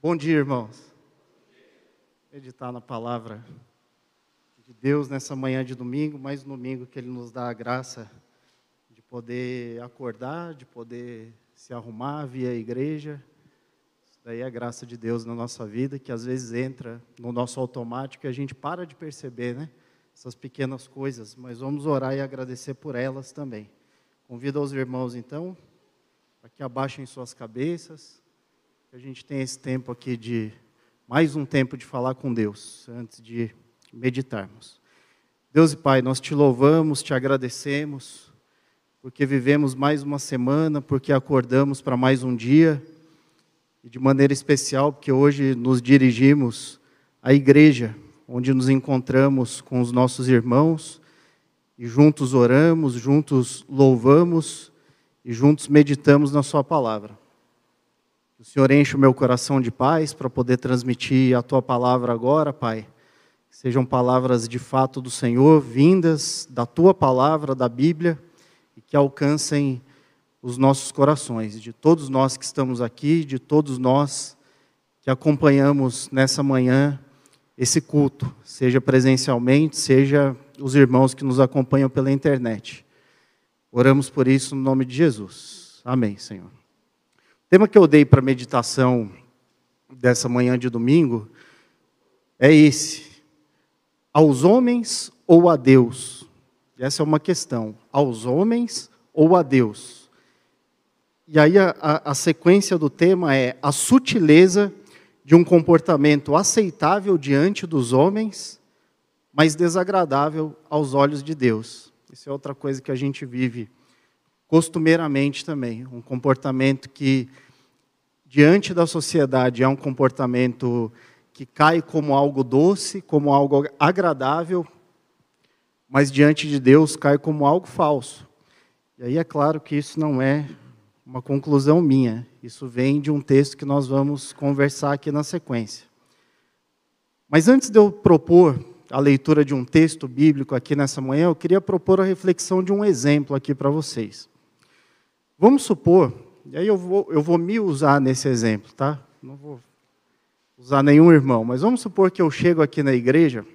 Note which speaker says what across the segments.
Speaker 1: Bom dia, irmãos. Meditar na palavra de Deus nessa manhã de domingo, mais um domingo que Ele nos dá a graça de poder acordar, de poder se arrumar, vir à igreja. Isso daí é a graça de Deus na nossa vida, que às vezes entra no nosso automático e a gente para de perceber, né? Essas pequenas coisas, mas vamos orar e agradecer por elas também. Convido os irmãos, então, para que abaixem suas cabeças, a gente tenha esse tempo aqui de, mais um tempo de falar com Deus, antes de meditarmos. Deus e Pai, nós te louvamos, te agradecemos, porque vivemos mais uma semana, porque acordamos para mais um dia, e de maneira especial, porque hoje nos dirigimos à igreja, onde nos encontramos com os nossos irmãos, e juntos oramos, juntos louvamos, e juntos meditamos na Sua palavra. O Senhor enche o meu coração de paz para poder transmitir a Tua palavra agora, Pai. Que sejam palavras de fato do Senhor, vindas da Tua palavra, da Bíblia, e que alcancem os nossos corações, de todos nós que estamos aqui, de todos nós que acompanhamos nessa manhã esse culto, seja presencialmente, seja os irmãos que nos acompanham pela internet. Oramos por isso no nome de Jesus. Amém, Senhor. O tema que eu dei para meditação dessa manhã de domingo é esse: aos homens ou a Deus? Essa é uma questão. Aos homens ou a Deus? E aí a, a, a sequência do tema é a sutileza de um comportamento aceitável diante dos homens, mas desagradável aos olhos de Deus. Isso é outra coisa que a gente vive costumeiramente também. Um comportamento que, diante da sociedade, é um comportamento que cai como algo doce, como algo agradável, mas diante de Deus cai como algo falso. E aí é claro que isso não é uma conclusão minha, isso vem de um texto que nós vamos conversar aqui na sequência. Mas antes de eu propor a leitura de um texto bíblico aqui nessa manhã, eu queria propor a reflexão de um exemplo aqui para vocês. Vamos supor, e aí eu vou, eu vou me usar nesse exemplo, tá? Não vou usar nenhum irmão, mas vamos supor que eu chego aqui na igreja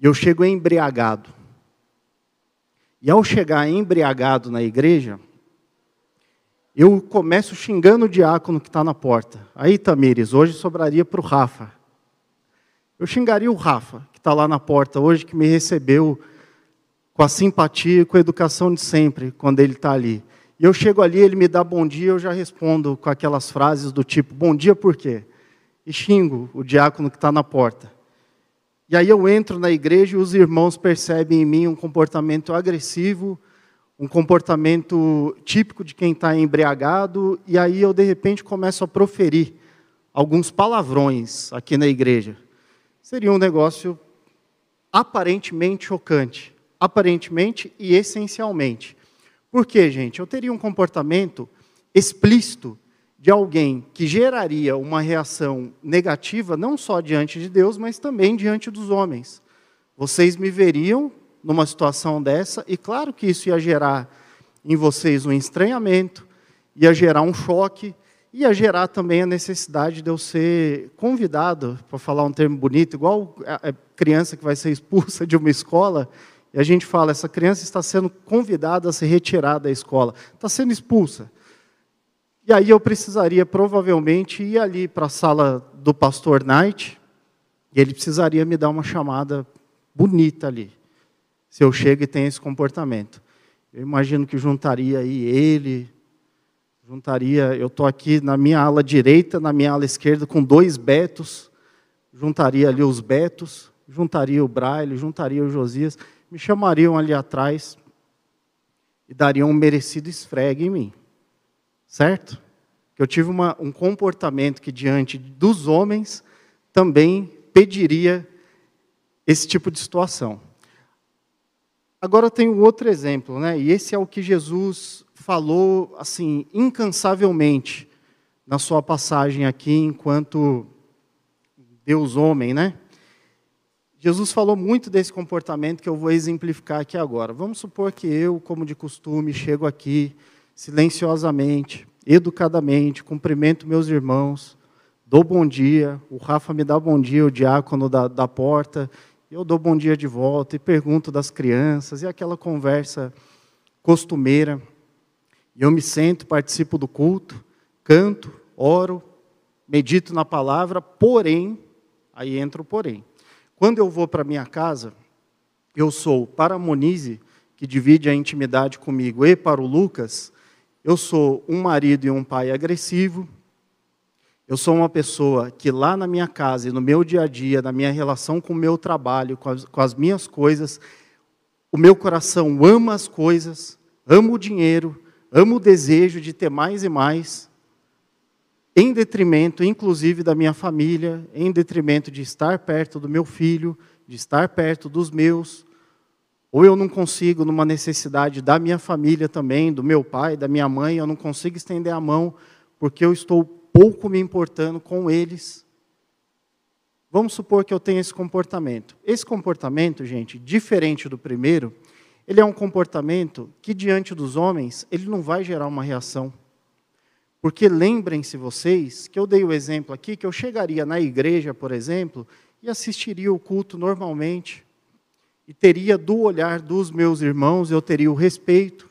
Speaker 1: e eu chego embriagado. E ao chegar embriagado na igreja, eu começo xingando o diácono que está na porta. Aí, Tamires, hoje sobraria para o Rafa. Eu xingaria o Rafa, que está lá na porta hoje, que me recebeu com a simpatia e com a educação de sempre, quando ele está ali. E eu chego ali, ele me dá bom dia, eu já respondo com aquelas frases do tipo: bom dia por quê? E xingo o diácono que está na porta. E aí eu entro na igreja e os irmãos percebem em mim um comportamento agressivo, um comportamento típico de quem está embriagado, e aí eu de repente começo a proferir alguns palavrões aqui na igreja seria um negócio aparentemente chocante. Aparentemente e essencialmente. Por quê, gente? Eu teria um comportamento explícito de alguém que geraria uma reação negativa, não só diante de Deus, mas também diante dos homens. Vocês me veriam numa situação dessa, e claro que isso ia gerar em vocês um estranhamento, ia gerar um choque, ia gerar também a necessidade de eu ser convidado, para falar um termo bonito, igual a criança que vai ser expulsa de uma escola, e a gente fala, essa criança está sendo convidada a se retirar da escola, está sendo expulsa. E aí eu precisaria provavelmente ir ali para a sala do pastor Knight, e ele precisaria me dar uma chamada bonita ali, se eu chego e tenho esse comportamento. Eu imagino que juntaria aí ele, juntaria, eu estou aqui na minha ala direita, na minha ala esquerda, com dois Betos, juntaria ali os Betos, juntaria o Braille, juntaria o Josias, me chamariam ali atrás e dariam um merecido esfregue em mim. Certo? Que eu tive uma, um comportamento que, diante dos homens, também pediria esse tipo de situação. Agora tem um outro exemplo, né? e esse é o que Jesus falou assim incansavelmente na sua passagem aqui enquanto Deus homem, né? Jesus falou muito desse comportamento que eu vou exemplificar aqui agora. Vamos supor que eu, como de costume, chego aqui silenciosamente, educadamente, cumprimento meus irmãos, dou bom dia, o Rafa me dá bom dia, o diácono da, da porta, eu dou bom dia de volta e pergunto das crianças, e aquela conversa costumeira. E eu me sento, participo do culto, canto, oro, medito na palavra, porém, aí entra o porém. Quando eu vou para minha casa, eu sou para a Monize, que divide a intimidade comigo, e para o Lucas, eu sou um marido e um pai agressivo. Eu sou uma pessoa que lá na minha casa e no meu dia a dia, na minha relação com o meu trabalho, com as, com as minhas coisas, o meu coração ama as coisas, ama o dinheiro, ama o desejo de ter mais e mais, em detrimento, inclusive, da minha família, em detrimento de estar perto do meu filho, de estar perto dos meus, ou eu não consigo, numa necessidade da minha família também, do meu pai, da minha mãe, eu não consigo estender a mão porque eu estou pouco me importando com eles. Vamos supor que eu tenha esse comportamento. Esse comportamento, gente, diferente do primeiro, ele é um comportamento que diante dos homens, ele não vai gerar uma reação. Porque lembrem-se vocês que eu dei o exemplo aqui que eu chegaria na igreja, por exemplo, e assistiria o culto normalmente e teria do olhar dos meus irmãos, eu teria o respeito,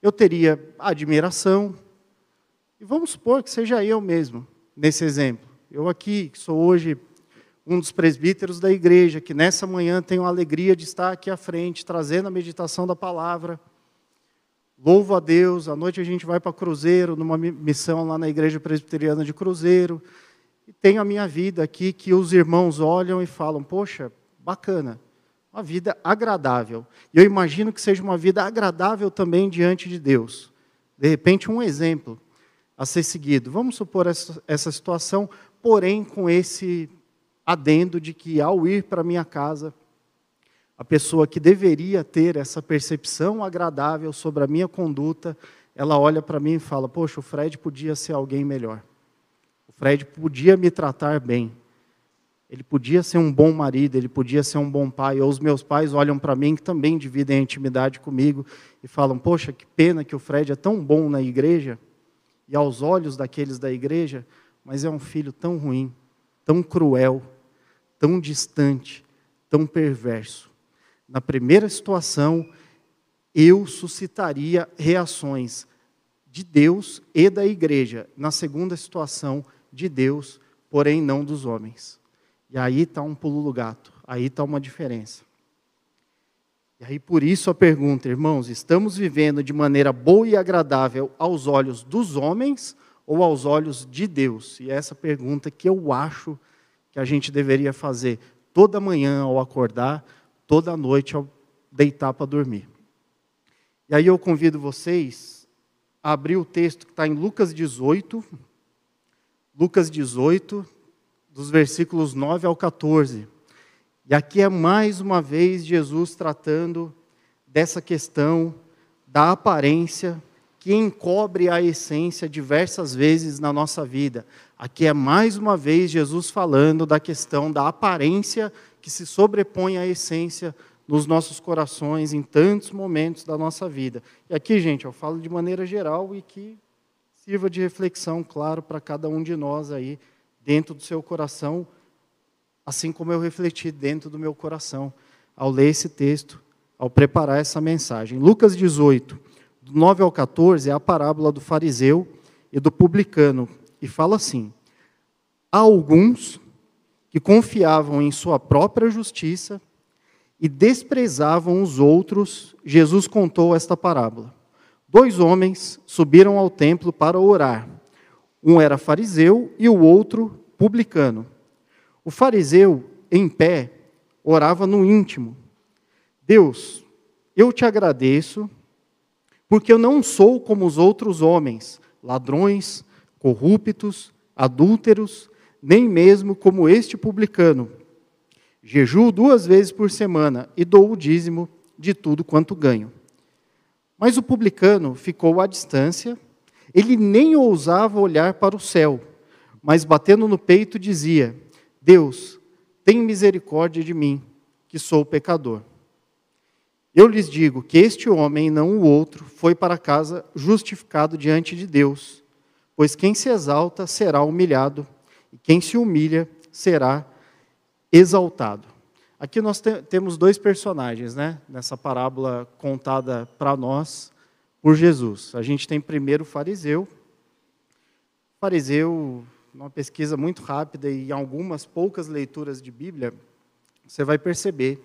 Speaker 1: eu teria admiração. E vamos supor que seja eu mesmo, nesse exemplo. Eu aqui, que sou hoje um dos presbíteros da igreja, que nessa manhã tenho a alegria de estar aqui à frente, trazendo a meditação da palavra. Louvo a Deus, à noite a gente vai para Cruzeiro, numa missão lá na igreja presbiteriana de Cruzeiro. E tenho a minha vida aqui que os irmãos olham e falam: Poxa, bacana, uma vida agradável. E eu imagino que seja uma vida agradável também diante de Deus. De repente, um exemplo a ser seguido. Vamos supor essa, essa situação, porém com esse adendo de que ao ir para minha casa, a pessoa que deveria ter essa percepção agradável sobre a minha conduta, ela olha para mim e fala: Poxa, o Fred podia ser alguém melhor. O Fred podia me tratar bem. Ele podia ser um bom marido, ele podia ser um bom pai. Ou os meus pais olham para mim, que também dividem a intimidade comigo, e falam: Poxa, que pena que o Fred é tão bom na igreja, e aos olhos daqueles da igreja, mas é um filho tão ruim, tão cruel, tão distante, tão perverso. Na primeira situação, eu suscitaria reações de Deus e da igreja. Na segunda situação, de Deus, porém não dos homens. E aí está um pulo do gato, aí está uma diferença. E aí por isso a pergunta, irmãos, estamos vivendo de maneira boa e agradável aos olhos dos homens ou aos olhos de Deus? E é essa pergunta que eu acho que a gente deveria fazer toda manhã ao acordar, toda noite ao deitar para dormir. E aí eu convido vocês a abrir o texto que está em Lucas 18, Lucas 18, dos versículos 9 ao 14. E aqui é mais uma vez Jesus tratando dessa questão da aparência que encobre a essência diversas vezes na nossa vida. Aqui é mais uma vez Jesus falando da questão da aparência que se sobrepõe à essência nos nossos corações em tantos momentos da nossa vida. E aqui, gente, eu falo de maneira geral e que sirva de reflexão, claro, para cada um de nós aí dentro do seu coração, assim como eu refleti dentro do meu coração ao ler esse texto, ao preparar essa mensagem. Lucas 18, do 9 ao 14, é a parábola do fariseu e do publicano, e fala assim: Há alguns que confiavam em sua própria justiça e desprezavam os outros, Jesus contou esta parábola. Dois homens subiram ao templo para orar. Um era fariseu e o outro publicano. O fariseu, em pé, orava no íntimo: Deus, eu te agradeço, porque eu não sou como os outros homens, ladrões, corruptos, adúlteros, nem mesmo como este publicano. Jejuo duas vezes por semana e dou o dízimo de tudo quanto ganho. Mas o publicano ficou à distância ele nem ousava olhar para o céu, mas batendo no peito dizia: Deus, tem misericórdia de mim, que sou pecador. Eu lhes digo que este homem, não o outro, foi para casa justificado diante de Deus, pois quem se exalta será humilhado, e quem se humilha será exaltado. Aqui nós te temos dois personagens, né? Nessa parábola contada para nós por Jesus. A gente tem primeiro o fariseu. O fariseu, numa pesquisa muito rápida e em algumas poucas leituras de Bíblia, você vai perceber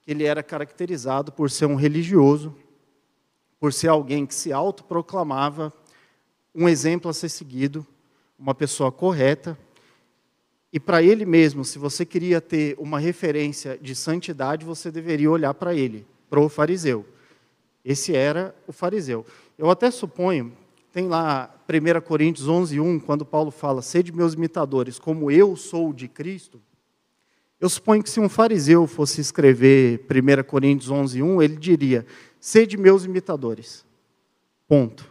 Speaker 1: que ele era caracterizado por ser um religioso, por ser alguém que se autoproclamava um exemplo a ser seguido, uma pessoa correta, e para ele mesmo, se você queria ter uma referência de santidade, você deveria olhar para ele, para o fariseu. Esse era o fariseu. Eu até suponho, tem lá 1 Coríntios 11, 1, quando Paulo fala, sede meus imitadores, como eu sou de Cristo. Eu suponho que se um fariseu fosse escrever 1 Coríntios 11, 1, ele diria, sede meus imitadores. Ponto.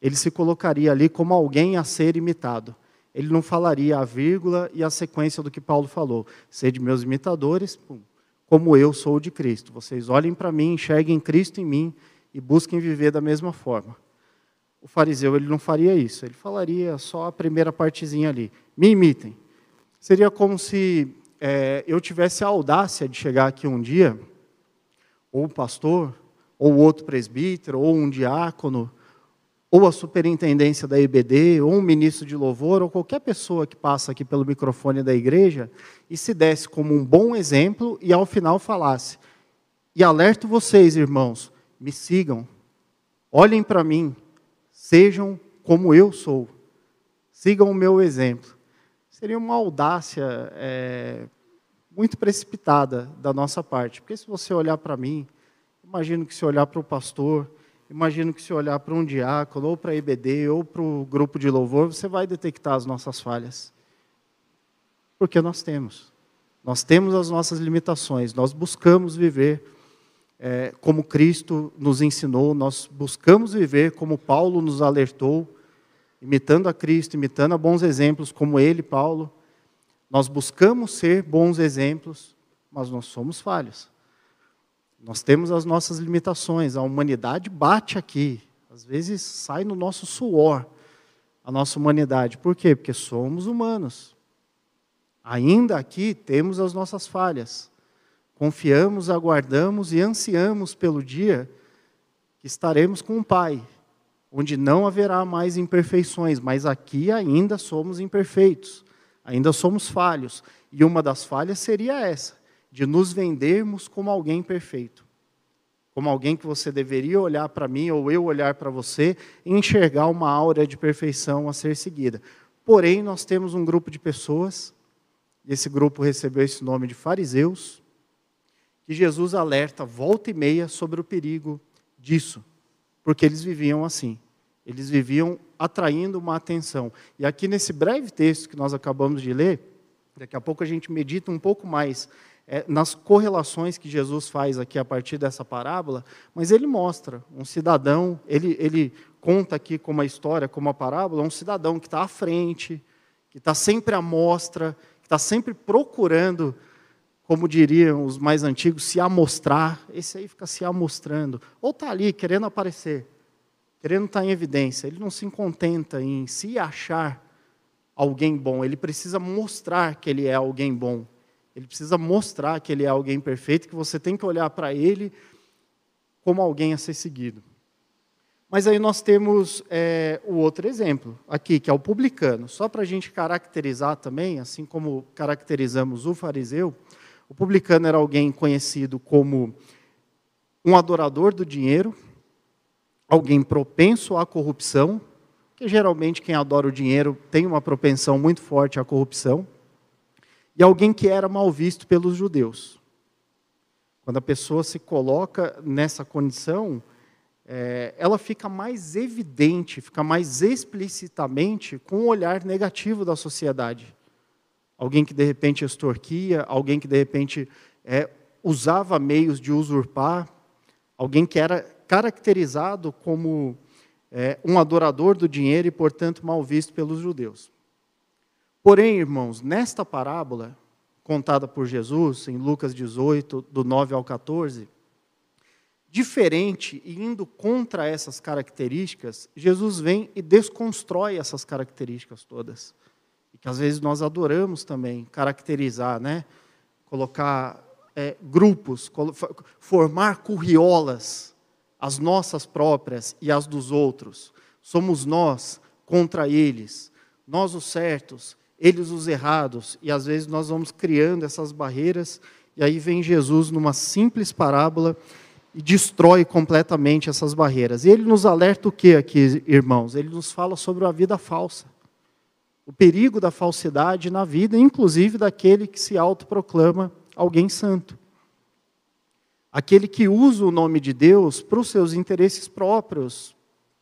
Speaker 1: Ele se colocaria ali como alguém a ser imitado ele não falaria a vírgula e a sequência do que Paulo falou. Sede meus imitadores, como eu sou de Cristo. Vocês olhem para mim, enxerguem Cristo em mim e busquem viver da mesma forma. O fariseu ele não faria isso. Ele falaria só a primeira partezinha ali. Me imitem. Seria como se é, eu tivesse a audácia de chegar aqui um dia, ou o pastor, ou outro presbítero, ou um diácono, ou a superintendência da EBD, ou um ministro de louvor, ou qualquer pessoa que passa aqui pelo microfone da igreja e se desse como um bom exemplo e ao final falasse: E alerto vocês, irmãos, me sigam, olhem para mim, sejam como eu sou, sigam o meu exemplo. Seria uma audácia é, muito precipitada da nossa parte, porque se você olhar para mim, imagino que se olhar para o pastor, Imagino que se olhar para um diácono, ou para a IBD, ou para o grupo de louvor, você vai detectar as nossas falhas. Porque nós temos. Nós temos as nossas limitações, nós buscamos viver é, como Cristo nos ensinou, nós buscamos viver como Paulo nos alertou, imitando a Cristo, imitando a bons exemplos como ele, Paulo. Nós buscamos ser bons exemplos, mas nós somos falhos. Nós temos as nossas limitações, a humanidade bate aqui. Às vezes sai no nosso suor a nossa humanidade. Por quê? Porque somos humanos. Ainda aqui temos as nossas falhas. Confiamos, aguardamos e ansiamos pelo dia que estaremos com o Pai, onde não haverá mais imperfeições, mas aqui ainda somos imperfeitos, ainda somos falhos. E uma das falhas seria essa: de nos vendermos como alguém perfeito. Como alguém que você deveria olhar para mim ou eu olhar para você e enxergar uma aura de perfeição a ser seguida. Porém, nós temos um grupo de pessoas, e esse grupo recebeu esse nome de fariseus, que Jesus alerta volta e meia sobre o perigo disso, porque eles viviam assim. Eles viviam atraindo uma atenção. E aqui nesse breve texto que nós acabamos de ler, daqui a pouco a gente medita um pouco mais é, nas correlações que Jesus faz aqui a partir dessa parábola, mas ele mostra um cidadão, ele, ele conta aqui como a história, como a parábola, um cidadão que está à frente, que está sempre à mostra, que está sempre procurando, como diriam os mais antigos, se amostrar. Esse aí fica se amostrando. Ou está ali querendo aparecer, querendo estar tá em evidência. Ele não se contenta em se achar alguém bom, ele precisa mostrar que ele é alguém bom. Ele precisa mostrar que ele é alguém perfeito, que você tem que olhar para ele como alguém a ser seguido. Mas aí nós temos é, o outro exemplo aqui, que é o publicano. Só para a gente caracterizar também, assim como caracterizamos o fariseu, o publicano era alguém conhecido como um adorador do dinheiro, alguém propenso à corrupção, que geralmente quem adora o dinheiro tem uma propensão muito forte à corrupção e alguém que era mal visto pelos judeus. Quando a pessoa se coloca nessa condição, é, ela fica mais evidente, fica mais explicitamente com o olhar negativo da sociedade. Alguém que de repente extorquia, alguém que de repente é, usava meios de usurpar, alguém que era caracterizado como é, um adorador do dinheiro e, portanto, mal visto pelos judeus. Porém, irmãos, nesta parábola contada por Jesus, em Lucas 18, do 9 ao 14, diferente e indo contra essas características, Jesus vem e desconstrói essas características todas. E que às vezes nós adoramos também caracterizar, né? Colocar é, grupos, formar curriolas, as nossas próprias e as dos outros. Somos nós contra eles, nós os certos, eles os errados, e às vezes nós vamos criando essas barreiras, e aí vem Jesus numa simples parábola e destrói completamente essas barreiras. E ele nos alerta o que aqui, irmãos? Ele nos fala sobre a vida falsa. O perigo da falsidade na vida, inclusive daquele que se autoproclama alguém santo. Aquele que usa o nome de Deus para os seus interesses próprios,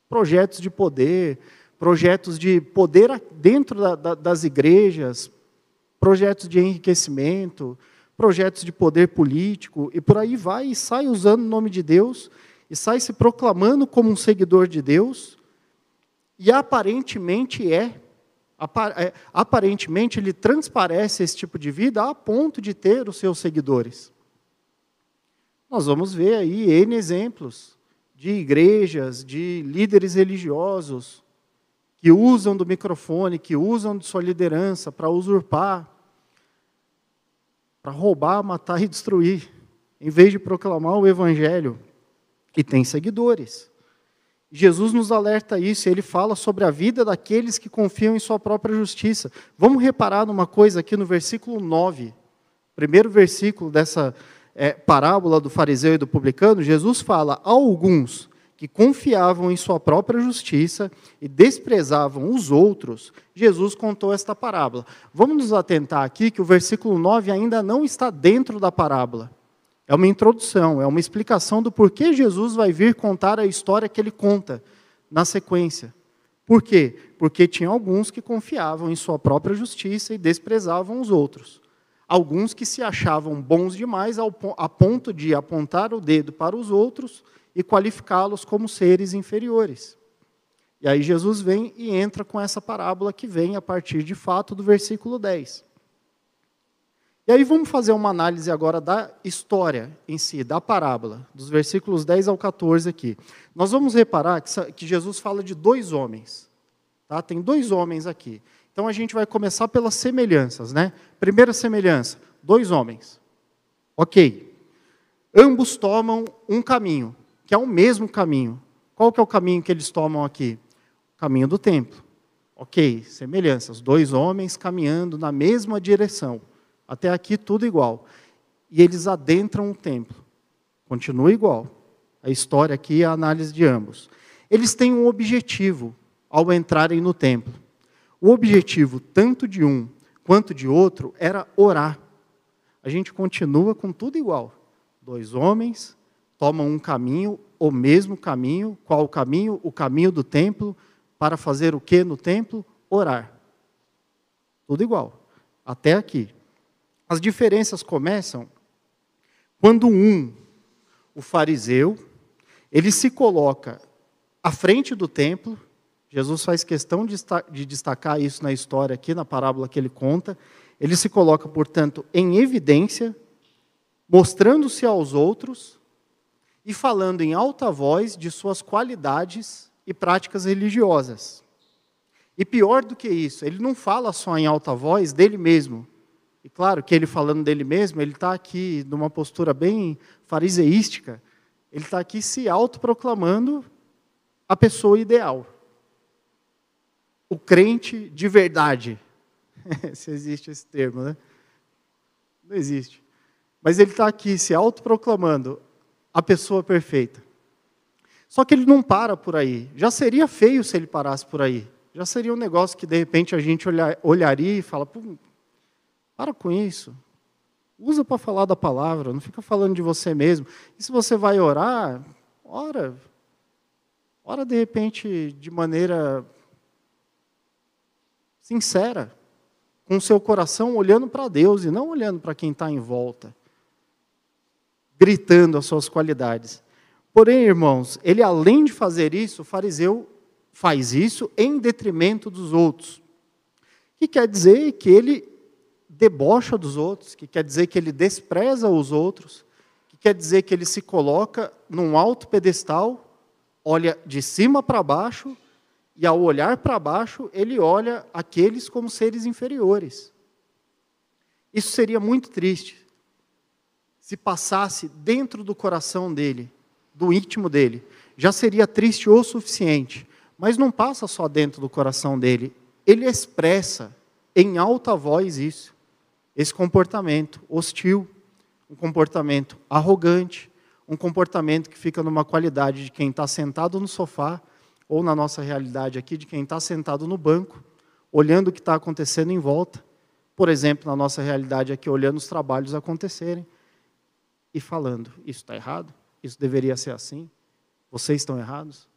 Speaker 1: projetos de poder, projetos de poder dentro da, da, das igrejas, projetos de enriquecimento, projetos de poder político, e por aí vai e sai usando o nome de Deus, e sai se proclamando como um seguidor de Deus, e aparentemente é, é aparentemente ele transparece esse tipo de vida a ponto de ter os seus seguidores. Nós vamos ver aí N exemplos de igrejas, de líderes religiosos, que usam do microfone, que usam de sua liderança para usurpar, para roubar, matar e destruir, em vez de proclamar o evangelho. E tem seguidores. Jesus nos alerta isso, ele fala sobre a vida daqueles que confiam em sua própria justiça. Vamos reparar numa coisa aqui no versículo 9, primeiro versículo dessa é, parábola do fariseu e do publicano. Jesus fala: a alguns que confiavam em sua própria justiça e desprezavam os outros, Jesus contou esta parábola. Vamos nos atentar aqui que o versículo 9 ainda não está dentro da parábola. É uma introdução, é uma explicação do porquê Jesus vai vir contar a história que ele conta na sequência. Por quê? Porque tinha alguns que confiavam em sua própria justiça e desprezavam os outros. Alguns que se achavam bons demais a ponto de apontar o dedo para os outros e qualificá-los como seres inferiores. E aí Jesus vem e entra com essa parábola que vem a partir de fato do versículo 10. E aí vamos fazer uma análise agora da história em si, da parábola, dos versículos 10 ao 14 aqui. Nós vamos reparar que Jesus fala de dois homens. Tá? Tem dois homens aqui. Então a gente vai começar pelas semelhanças, né? Primeira semelhança, dois homens. Ok. Ambos tomam um caminho que é o mesmo caminho. Qual que é o caminho que eles tomam aqui? O caminho do templo. Ok, semelhanças. Dois homens caminhando na mesma direção. Até aqui tudo igual. E eles adentram o templo. Continua igual. A história aqui é a análise de ambos. Eles têm um objetivo ao entrarem no templo. O objetivo, tanto de um quanto de outro, era orar. A gente continua com tudo igual. Dois homens tomam um caminho, o mesmo caminho. Qual o caminho? O caminho do templo. Para fazer o que no templo? Orar. Tudo igual. Até aqui. As diferenças começam quando um, o fariseu, ele se coloca à frente do templo. Jesus faz questão de destacar isso na história aqui, na parábola que ele conta. Ele se coloca, portanto, em evidência, mostrando-se aos outros e falando em alta voz de suas qualidades e práticas religiosas. E pior do que isso, ele não fala só em alta voz dele mesmo. E claro que ele falando dele mesmo, ele está aqui numa postura bem fariseística, ele está aqui se autoproclamando a pessoa ideal. O crente de verdade. se existe esse termo, né? Não existe. Mas ele está aqui se autoproclamando a pessoa perfeita. Só que ele não para por aí. Já seria feio se ele parasse por aí. Já seria um negócio que de repente a gente olhar, olharia e fala: para com isso. Usa para falar da palavra, não fica falando de você mesmo. E se você vai orar, ora. Ora de repente de maneira sincera, com o seu coração olhando para Deus e não olhando para quem está em volta gritando as suas qualidades. Porém, irmãos, ele além de fazer isso, o fariseu faz isso em detrimento dos outros. Que quer dizer que ele debocha dos outros, que quer dizer que ele despreza os outros, que quer dizer que ele se coloca num alto pedestal, olha de cima para baixo E ao olhar para baixo, ele olha aqueles como seres inferiores. Isso seria muito triste se passasse dentro do coração dele, do íntimo dele. Já seria triste o suficiente. Mas não passa só dentro do coração dele. Ele expressa em alta voz isso. Esse comportamento hostil, um comportamento arrogante, um comportamento que fica numa qualidade de quem está sentado no sofá, ou na nossa realidade aqui, de quem está sentado no banco, olhando o que está acontecendo em volta. Por exemplo, na nossa realidade aqui, olhando os trabalhos acontecerem e falando: Isso está errado? Isso deveria ser assim? Vocês estão errados?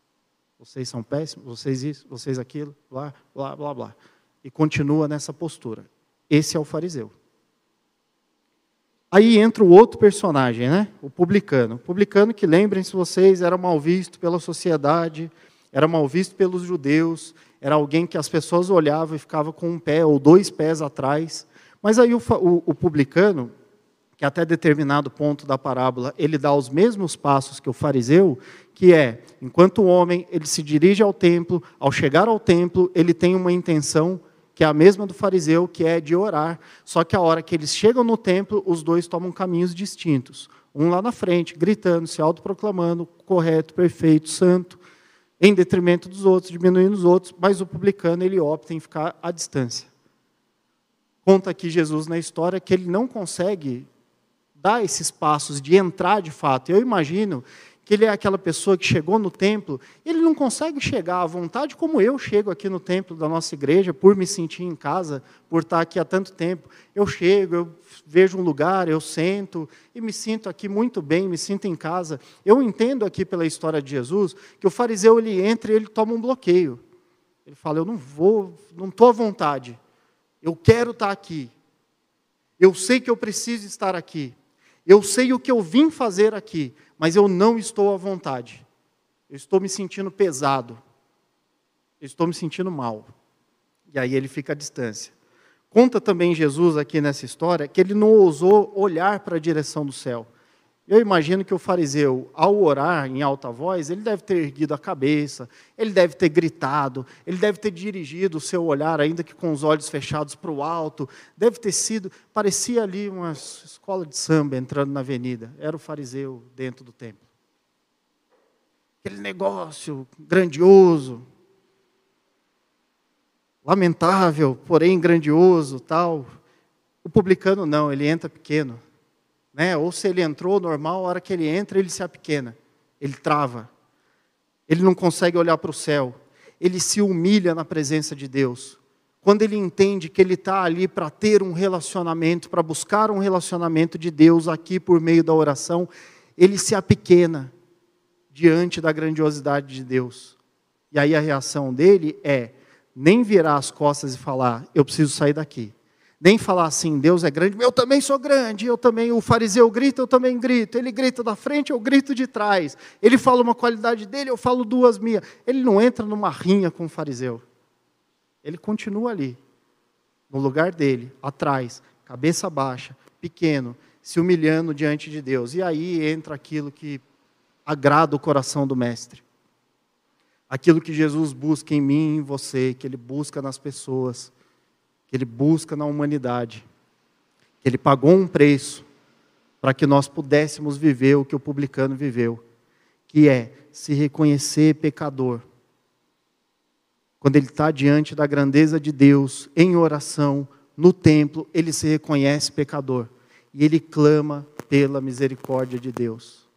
Speaker 1: Vocês são péssimos? Vocês isso? Vocês aquilo? Blá, blá, blá, blá. E continua nessa postura. Esse é o fariseu. Aí entra o outro personagem, né? O publicano. O publicano que, lembrem-se vocês, era mal visto pela sociedade, era mal visto pelos judeus, era alguém que as pessoas olhavam e ficavam com um pé ou dois pés atrás. Mas aí o, o, o publicano, que até determinado ponto da parábola ele dá os mesmos passos que o fariseu, que é, enquanto o homem ele se dirige ao templo, ao chegar ao templo, ele tem uma intenção que é a mesma do fariseu, que é de orar. Só que a hora que eles chegam no templo, os dois tomam caminhos distintos. Um lá na frente, gritando, se autoproclamando, correto, perfeito, santo, em detrimento dos outros, diminuindo os outros, mas o publicano ele opta em ficar à distância. Conta aqui Jesus na história que ele não consegue dar esses passos de entrar de fato. Eu imagino que ele é aquela pessoa que chegou no templo, ele não consegue chegar à vontade como eu chego aqui no templo da nossa igreja, por me sentir em casa, por estar aqui há tanto tempo. Eu chego, eu vejo um lugar, eu sento e me sinto aqui muito bem, me sinto em casa. Eu entendo aqui pela história de Jesus que o fariseu ele entra e ele toma um bloqueio. Ele fala: "Eu não vou, não estou à vontade. Eu quero estar aqui. Eu sei que eu preciso estar aqui. Eu sei o que eu vim fazer aqui, mas eu não estou à vontade. Eu estou me sentindo pesado. Eu estou me sentindo mal. E aí ele fica à distância. Conta também Jesus aqui nessa história que ele não ousou olhar para a direção do céu. Eu imagino que o fariseu, ao orar em alta voz, ele deve ter erguido a cabeça, ele deve ter gritado, ele deve ter dirigido o seu olhar, ainda que com os olhos fechados para o alto. Deve ter sido, parecia ali uma escola de samba entrando na avenida. Era o fariseu dentro do templo. Aquele negócio grandioso, lamentável, porém grandioso, tal. O publicano não, ele entra pequeno né? Ou se ele entrou normal, a hora que ele entra, ele se apequena, ele trava. Ele não consegue olhar para o céu. Ele se humilha na presença de Deus. Quando ele entende que ele está ali para ter um relacionamento, para buscar um relacionamento de Deus aqui por meio da oração, ele se apequena diante da grandiosidade de Deus. E aí a reação dele é nem virar as costas e falar: eu preciso sair daqui nem falar assim, Deus é grande, eu também sou grande, eu também, o fariseu grita, eu também grito, ele grita da frente, eu grito de trás, ele fala uma qualidade dele, eu falo duas minhas. Ele não entra numa rinha com o fariseu. Ele continua ali, no lugar dele, atrás, cabeça baixa, pequeno, se humilhando diante de Deus. E aí entra aquilo que agrada o coração do mestre. Aquilo que Jesus busca em mim e em você, que ele busca nas pessoas que ele busca na humanidade, ele pagou um preço para que nós pudéssemos viver o que o publicano viveu, que é se reconhecer pecador. Quando ele está diante da grandeza de Deus, em oração, no templo, ele se reconhece pecador e ele clama pela misericórdia de Deus.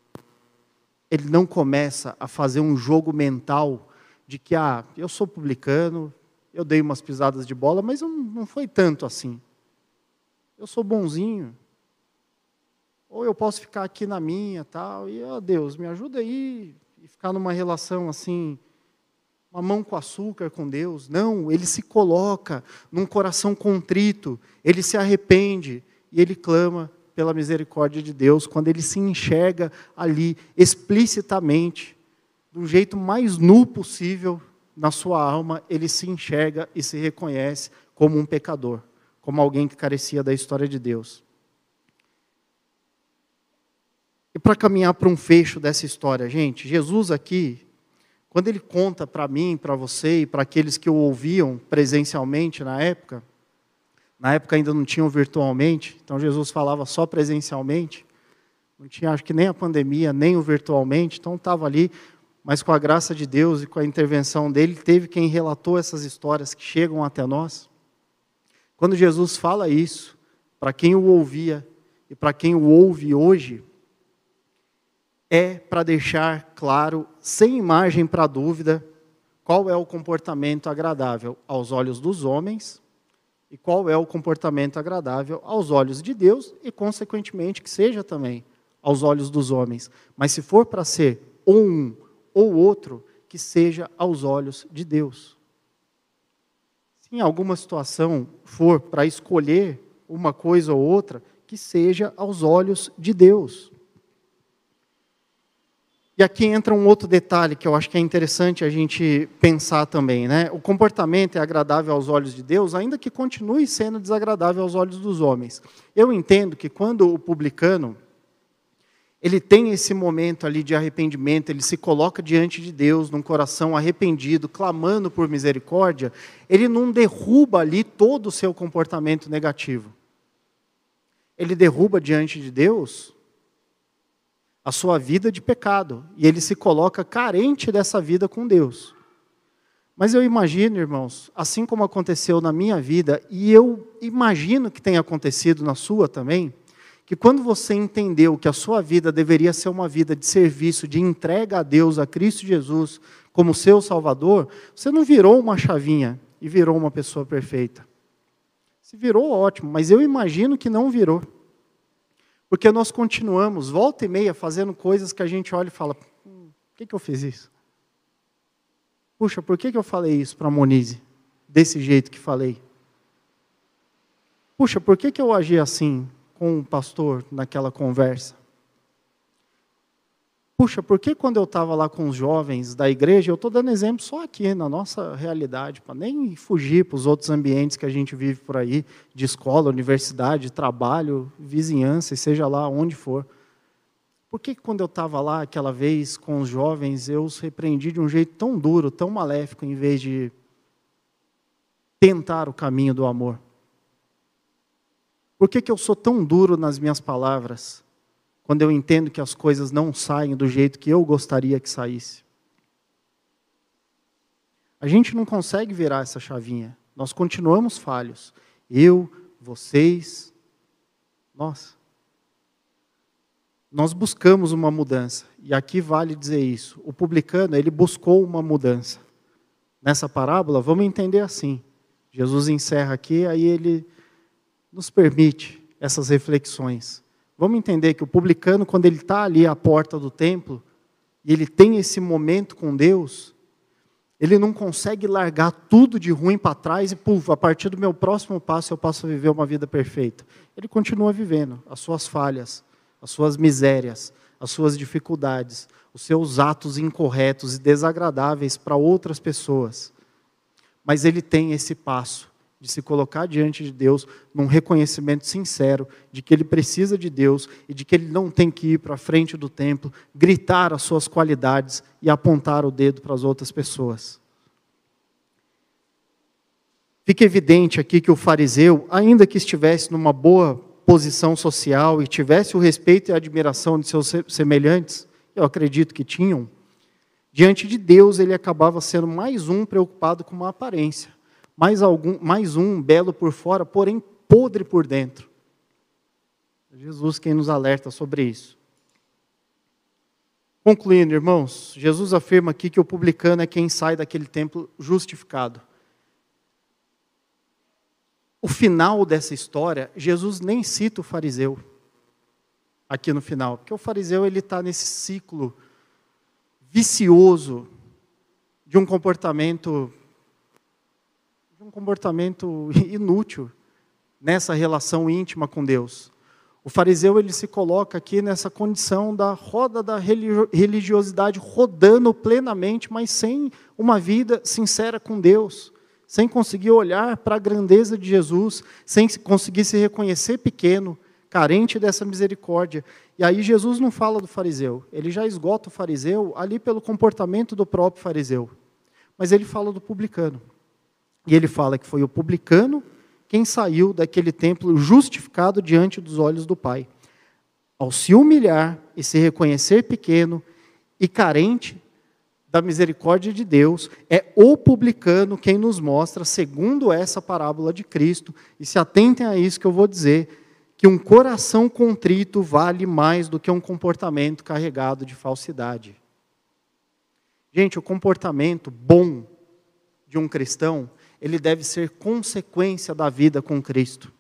Speaker 1: Ele não começa a fazer um jogo mental de que, ah, eu sou publicano, eu dei umas pisadas de bola, mas não foi tanto assim. Eu sou bonzinho. Ou eu posso ficar aqui na minha, tal, e, ó oh, Deus, me ajuda aí e ficar numa relação assim, uma mão com açúcar com Deus. Não, ele se coloca num coração contrito, ele se arrepende e ele clama pela misericórdia de Deus, quando ele se enxerga ali explicitamente, do jeito mais nu possível, na sua alma, ele se enxerga e se reconhece como um pecador, como alguém que carecia da história de Deus. E para caminhar para um fecho dessa história, gente, Jesus aqui, quando ele conta para mim, para você e para aqueles que o ouviam presencialmente na época, na época ainda não tinham virtualmente, então Jesus falava só presencialmente, não tinha acho que nem a pandemia, nem o virtualmente, então estava ali, mas com a graça de Deus e com a intervenção dele, teve quem relatou essas histórias que chegam até nós. Quando Jesus fala isso, para quem o ouvia e para quem o ouve hoje, é para deixar claro, sem margem para dúvida, qual é o comportamento agradável aos olhos dos homens e qual é o comportamento agradável aos olhos de Deus e, consequentemente, que seja também aos olhos dos homens. Mas se for para ser ou um ou outro, que seja aos olhos de Deus. Se em alguma situação for para escolher uma coisa ou outra, que seja aos olhos de Deus. E aqui entra um outro detalhe que eu acho que é interessante a gente pensar também, né? O comportamento é agradável aos olhos de Deus, ainda que continue sendo desagradável aos olhos dos homens. Eu entendo que quando o publicano ele tem esse momento ali de arrependimento, ele se coloca diante de Deus num coração arrependido, clamando por misericórdia, ele não derruba ali todo o seu comportamento negativo. Ele derruba diante de Deus a sua vida de pecado e ele se coloca carente dessa vida com Deus. Mas eu imagino, irmãos, assim como aconteceu na minha vida, e eu imagino que tenha acontecido na sua também, que quando você entendeu que a sua vida deveria ser uma vida de serviço, de entrega a Deus, a Cristo Jesus, como seu Salvador, você não virou uma chavinha e virou uma pessoa perfeita. Se virou, ótimo, mas eu imagino que não virou. Porque nós continuamos, volta e meia, fazendo coisas que a gente olha e fala: hum, por que, que eu fiz isso? Puxa, por que, que eu falei isso para a Monize? Desse jeito que falei? Puxa, por que, que eu agi assim com o pastor naquela conversa? Puxa, por que quando eu estava lá com os jovens da igreja, eu estou dando exemplo só aqui, na nossa realidade, para nem fugir para os outros ambientes que a gente vive por aí, de escola, universidade, trabalho, vizinhança, seja lá onde for. Por que quando eu estava lá aquela vez com os jovens, eu os repreendi de um jeito tão duro, tão maléfico, em vez de tentar o caminho do amor? Por que, que eu sou tão duro nas minhas palavras? quando eu entendo que as coisas não saem do jeito que eu gostaria que saísse. A gente não consegue virar essa chavinha. Nós continuamos falhos. Eu, vocês, nós. Nós buscamos uma mudança. E aqui vale dizer isso. O publicano, ele buscou uma mudança. Nessa parábola, vamos entender assim. Jesus encerra aqui, aí ele nos permite essas reflexões. Vamos entender que o publicano, quando ele está ali à porta do templo, e ele tem esse momento com Deus, ele não consegue largar tudo de ruim para trás e, puf, a partir do meu próximo passo eu posso viver uma vida perfeita. Ele continua vivendo as suas falhas, as suas misérias, as suas dificuldades, os seus atos incorretos e desagradáveis para outras pessoas. Mas ele tem esse passo de se colocar diante de Deus num reconhecimento sincero de que ele precisa de Deus e de que ele não tem que ir para a frente do templo, gritar as suas qualidades e apontar o dedo para as outras pessoas. Fica evidente aqui que o fariseu, ainda que estivesse numa boa posição social e tivesse o respeito e a admiração de seus semelhantes, eu acredito que tinham, diante de Deus ele acabava sendo mais um preocupado com uma aparência mais, algum, mais um belo por fora, porém podre por dentro. Jesus quem nos alerta sobre isso. Concluindo, irmãos, Jesus afirma aqui que o publicano é quem sai daquele templo justificado. O final dessa história, Jesus nem cita o fariseu aqui no final, porque o fariseu ele está nesse ciclo vicioso de um comportamento um comportamento inútil nessa relação íntima com Deus. O fariseu ele se coloca aqui nessa condição da roda da religiosidade rodando plenamente, mas sem uma vida sincera com Deus, sem conseguir olhar para a grandeza de Jesus, sem conseguir se reconhecer pequeno, carente dessa misericórdia. E aí Jesus não fala do fariseu, ele já esgota o fariseu ali pelo comportamento do próprio fariseu. Mas ele fala do publicano. E ele fala que foi o publicano quem saiu daquele templo justificado diante dos olhos do Pai. Ao se humilhar e se reconhecer pequeno e carente da misericórdia de Deus, é o publicano quem nos mostra, segundo essa parábola de Cristo, e se atentem a isso que eu vou dizer, que um coração contrito vale mais do que um comportamento carregado de falsidade. Gente, o comportamento bom de um cristão, ele deve ser consequência da vida com Cristo.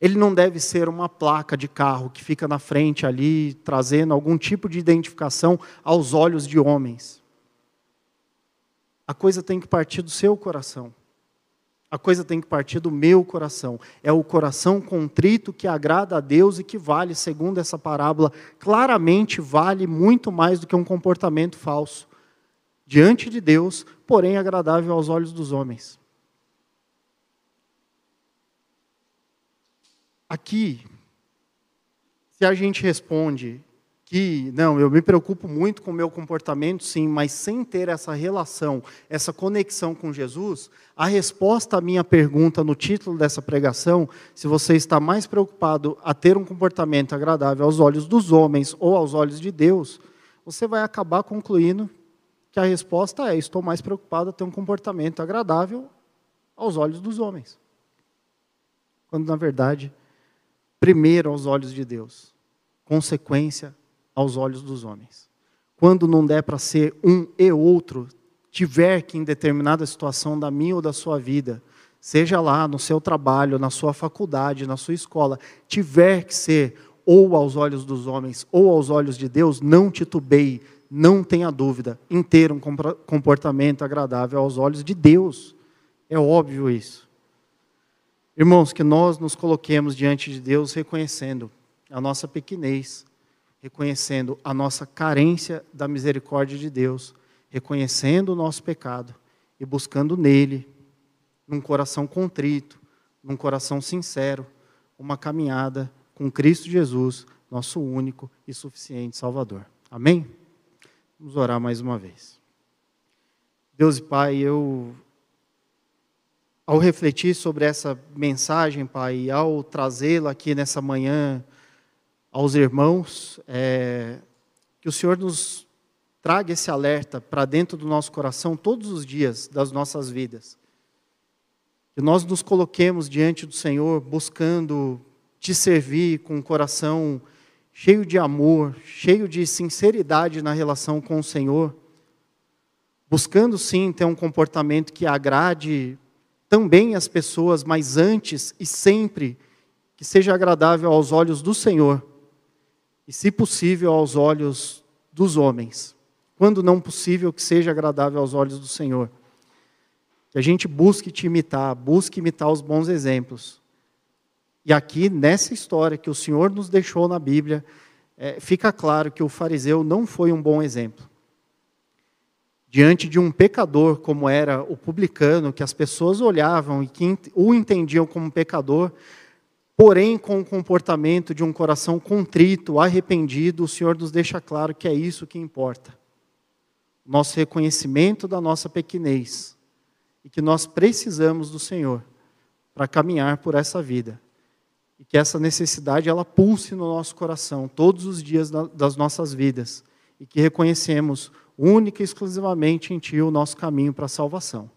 Speaker 1: Ele não deve ser uma placa de carro que fica na frente ali, trazendo algum tipo de identificação aos olhos de homens. A coisa tem que partir do seu coração. A coisa tem que partir do meu coração. É o coração contrito que agrada a Deus e que vale, segundo essa parábola, claramente vale muito mais do que um comportamento falso. Diante de Deus, porém agradável aos olhos dos homens. Aqui, se a gente responde que, não, eu me preocupo muito com o meu comportamento, sim, mas sem ter essa relação, essa conexão com Jesus, a resposta à minha pergunta no título dessa pregação, se você está mais preocupado a ter um comportamento agradável aos olhos dos homens ou aos olhos de Deus, você vai acabar concluindo que a resposta é: estou mais preocupado a ter um comportamento agradável aos olhos dos homens. Quando, na verdade, primeiro aos olhos de Deus, consequência aos olhos dos homens. Quando não der para ser um e outro, tiver que, em determinada situação da minha ou da sua vida, seja lá no seu trabalho, na sua faculdade, na sua escola, tiver que ser ou aos olhos dos homens ou aos olhos de Deus, não titubeie, não tenha dúvida em ter um comportamento agradável aos olhos de Deus. É óbvio isso. Irmãos, que nós nos coloquemos diante de Deus reconhecendo a nossa pequenez, reconhecendo a nossa carência da misericórdia de Deus, reconhecendo o nosso pecado e buscando nele, num coração contrito, num coração sincero, uma caminhada com Cristo Jesus, nosso único e suficiente Salvador. Amém? Vamos orar mais uma vez. Deus e Pai, eu, ao refletir sobre essa mensagem, Pai, ao trazê-la aqui nessa manhã, aos irmãos, é, que o Senhor nos traga esse alerta para dentro do nosso coração todos os dias das nossas vidas. Que nós nos coloquemos diante do Senhor buscando te servir com um coração cheio de amor, cheio de sinceridade na relação com o Senhor, buscando sim ter um comportamento que agrade também as pessoas, mas antes e sempre que seja agradável aos olhos do Senhor e, se possível, aos olhos dos homens. Quando não possível, que seja agradável aos olhos do Senhor. Que a gente busque te imitar, busque imitar os bons exemplos. E aqui, nessa história que o Senhor nos deixou na Bíblia, é, fica claro que o fariseu não foi um bom exemplo. Diante de um pecador como era o publicano, que as pessoas olhavam e que o entendiam como pecador, Porém, com o comportamento de um coração contrito, arrependido, o Senhor nos deixa claro que é isso que importa. Nosso reconhecimento da nossa pequenez e que nós precisamos do Senhor para caminhar por essa vida. E que essa necessidade ela pulse no nosso coração todos os dias das nossas vidas e que reconhecemos única e exclusivamente em Ti o nosso caminho para a salvação.